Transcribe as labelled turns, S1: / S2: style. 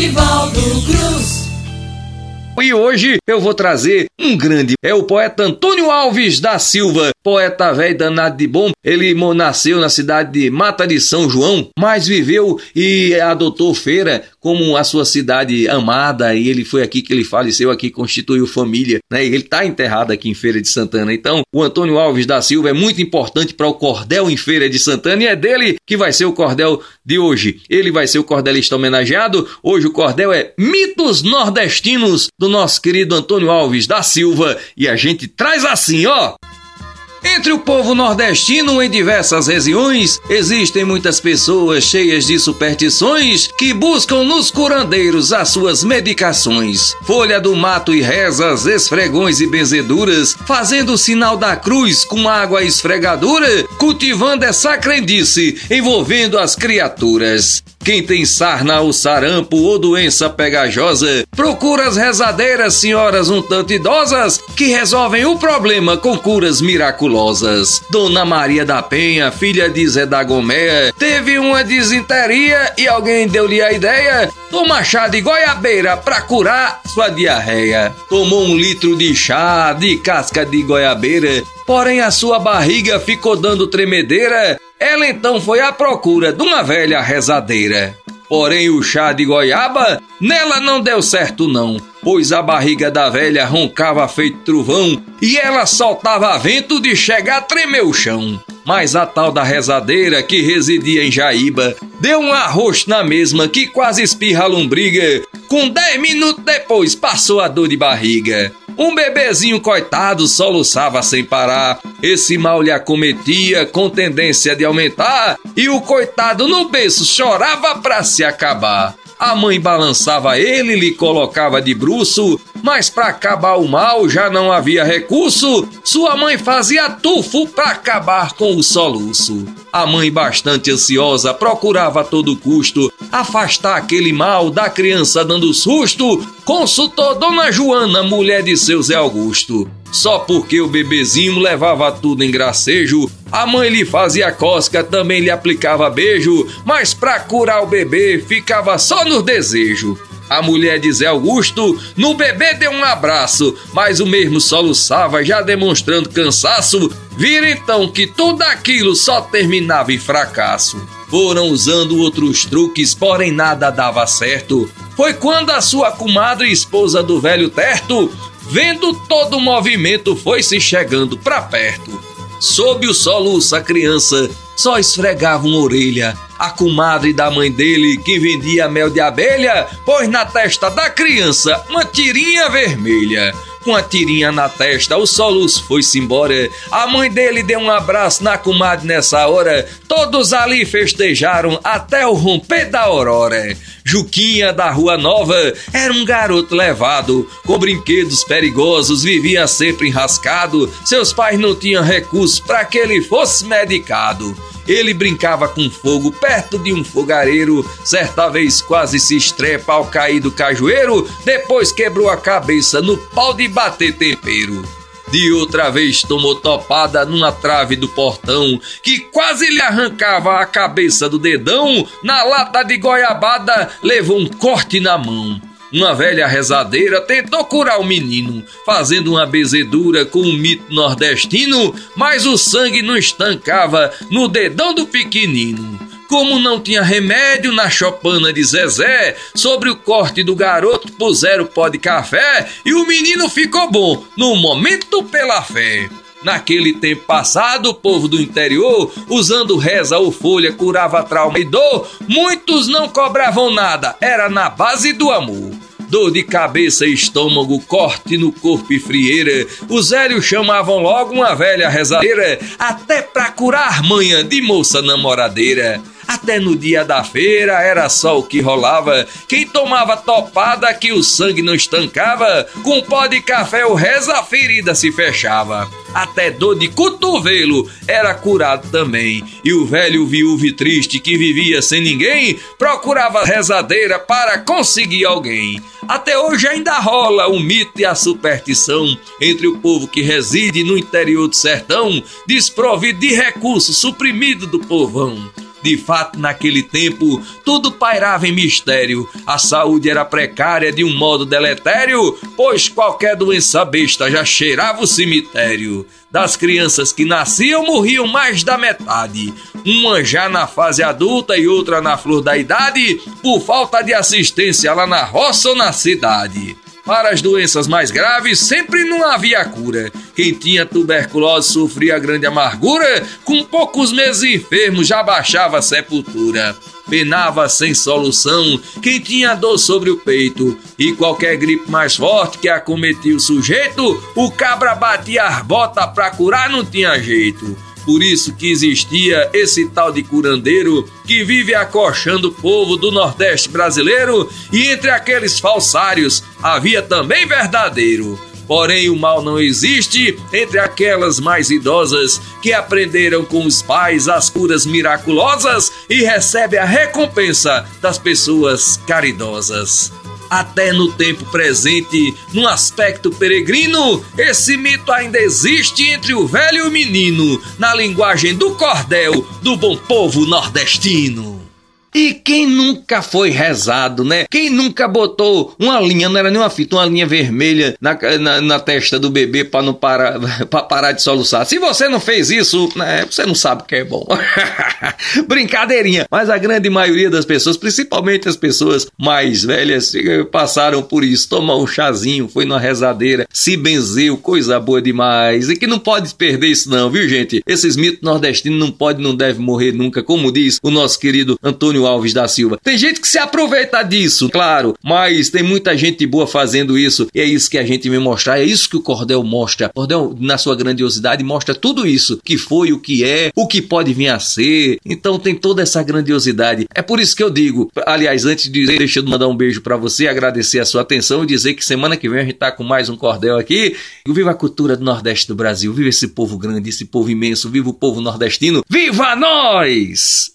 S1: Nivaldo Cruz.
S2: E hoje eu vou trazer um grande, é o poeta Antônio Alves da Silva, poeta velho danado de bom. Ele nasceu na cidade de Mata de São João, mas viveu e adotou Feira como a sua cidade amada, e ele foi aqui que ele faleceu, aqui constituiu família, né? Ele está enterrado aqui em Feira de Santana. Então, o Antônio Alves da Silva é muito importante para o cordel em Feira de Santana e é dele que vai ser o cordel de hoje. Ele vai ser o cordelista homenageado. Hoje o cordel é Mitos Nordestinos do nosso querido Antônio Alves da Silva e a gente traz assim, ó. Entre o povo nordestino, em diversas regiões, existem muitas pessoas cheias de superstições que buscam nos curandeiros as suas medicações. Folha do mato e rezas, esfregões e benzeduras, fazendo o sinal da cruz com água esfregadura, cultivando essa crendice, envolvendo as criaturas. Quem tem sarna ou sarampo ou doença pegajosa, procura as rezadeiras senhoras um tanto idosas que resolvem o problema com curas miraculosas. Dona Maria da Penha, filha de Zé da Gomea, teve uma desinteria e alguém deu-lhe a ideia Toma chá de goiabeira para curar sua diarreia. Tomou um litro de chá de casca de goiabeira, porém a sua barriga ficou dando tremedeira. Ela então foi à procura de uma velha rezadeira. Porém, o chá de goiaba nela não deu certo, não, pois a barriga da velha roncava feito trovão e ela soltava vento de chegar a tremer o chão. Mas a tal da rezadeira que residia em Jaíba deu um arroz na mesma que quase espirra a lombriga. Com dez minutos depois passou a dor de barriga. Um bebezinho coitado soluçava sem parar. Esse mal lhe acometia com tendência de aumentar e o coitado no berço chorava pra se acabar. A mãe balançava ele, lhe colocava de bruço, mas para acabar o mal já não havia recurso. Sua mãe fazia tufo para acabar com o soluço. A mãe, bastante ansiosa, procurava a todo custo afastar aquele mal da criança dando susto. Consultou Dona Joana, mulher de seu Zé Augusto. Só porque o bebezinho levava tudo em gracejo, a mãe lhe fazia cosca, também lhe aplicava beijo, mas pra curar o bebê ficava só no desejo. A mulher de Zé Augusto no bebê deu um abraço, mas o mesmo soluçava, já demonstrando cansaço. Vira então que tudo aquilo só terminava em fracasso. Foram usando outros truques, porém nada dava certo. Foi quando a sua comadre, esposa do velho Terto, vendo todo o movimento, foi se chegando para perto. Sob o soluço, a criança só esfregava uma orelha. A comadre da mãe dele, que vendia mel de abelha, pôs na testa da criança uma tirinha vermelha. Com a tirinha na testa, o soluço foi-se embora. A mãe dele deu um abraço na comadre nessa hora. Todos ali festejaram até o romper da aurora. Juquinha da Rua Nova era um garoto levado, com brinquedos perigosos, vivia sempre enrascado. Seus pais não tinham recursos para que ele fosse medicado. Ele brincava com fogo perto de um fogareiro, certa vez quase se estrepa ao cair do cajueiro, depois quebrou a cabeça no pau de bater tempero. De outra vez tomou topada numa trave do portão, que quase lhe arrancava a cabeça do dedão, na lata de goiabada levou um corte na mão. Uma velha rezadeira tentou curar o menino, fazendo uma bezedura com um mito nordestino, mas o sangue não estancava no dedão do pequenino. Como não tinha remédio na chopana de Zezé, sobre o corte do garoto puseram pó de café e o menino ficou bom, no momento pela fé. Naquele tempo passado, o povo do interior, usando reza ou folha, curava trauma e dor, muitos não cobravam nada, era na base do amor. Dor de cabeça, estômago, corte no corpo e frieira, os velhos chamavam logo uma velha rezadeira, até pra curar manhã de moça namoradeira. Até no dia da feira era só o que rolava. Quem tomava topada que o sangue não estancava, com pó de café o reza a ferida se fechava. Até dor de cotovelo era curado também. E o velho viúvo triste que vivia sem ninguém procurava rezadeira para conseguir alguém. Até hoje ainda rola o mito e a superstição entre o povo que reside no interior do sertão, desprovido de recursos, suprimido do povão. De fato, naquele tempo, tudo pairava em mistério. A saúde era precária de um modo deletério, pois qualquer doença besta já cheirava o cemitério. Das crianças que nasciam, morriam mais da metade. Uma já na fase adulta e outra na flor da idade, por falta de assistência lá na roça ou na cidade. Para as doenças mais graves, sempre não havia cura. Quem tinha tuberculose sofria grande amargura, com poucos meses enfermo já baixava a sepultura. Penava sem solução quem tinha dor sobre o peito, e qualquer gripe mais forte que acometia o sujeito, o cabra batia as botas pra curar não tinha jeito. Por isso que existia esse tal de curandeiro que vive acochando o povo do Nordeste brasileiro e entre aqueles falsários havia também verdadeiro. Porém, o mal não existe entre aquelas mais idosas que aprenderam com os pais as curas miraculosas e recebem a recompensa das pessoas caridosas até no tempo presente, num aspecto peregrino, esse mito ainda existe entre o velho e o menino, na linguagem do cordel do bom povo nordestino. E quem nunca foi rezado, né? Quem nunca botou uma linha, não era nem uma fita, uma linha vermelha na, na, na testa do bebê para não parar, pra parar de soluçar? Se você não fez isso, né, você não sabe o que é bom. Brincadeirinha. Mas a grande maioria das pessoas, principalmente as pessoas mais velhas, passaram por isso. Tomou um chazinho, foi numa rezadeira, se benzeu, coisa boa demais. E que não pode perder isso não, viu gente? Esses mitos nordestinos não pode, não deve morrer nunca, como diz o nosso querido Antônio Alves da Silva. Tem gente que se aproveita disso, claro, mas tem muita gente boa fazendo isso. E é isso que a gente vem mostrar, é isso que o Cordel mostra. O Cordel, na sua grandiosidade, mostra tudo isso, que foi, o que é, o que pode vir a ser. Então tem toda essa grandiosidade. É por isso que eu digo, aliás, antes de deixa eu mandar um beijo para você, agradecer a sua atenção e dizer que semana que vem a gente tá com mais um Cordel aqui. Viva a cultura do Nordeste do Brasil, viva esse povo grande, esse povo imenso, viva o povo nordestino, viva nós!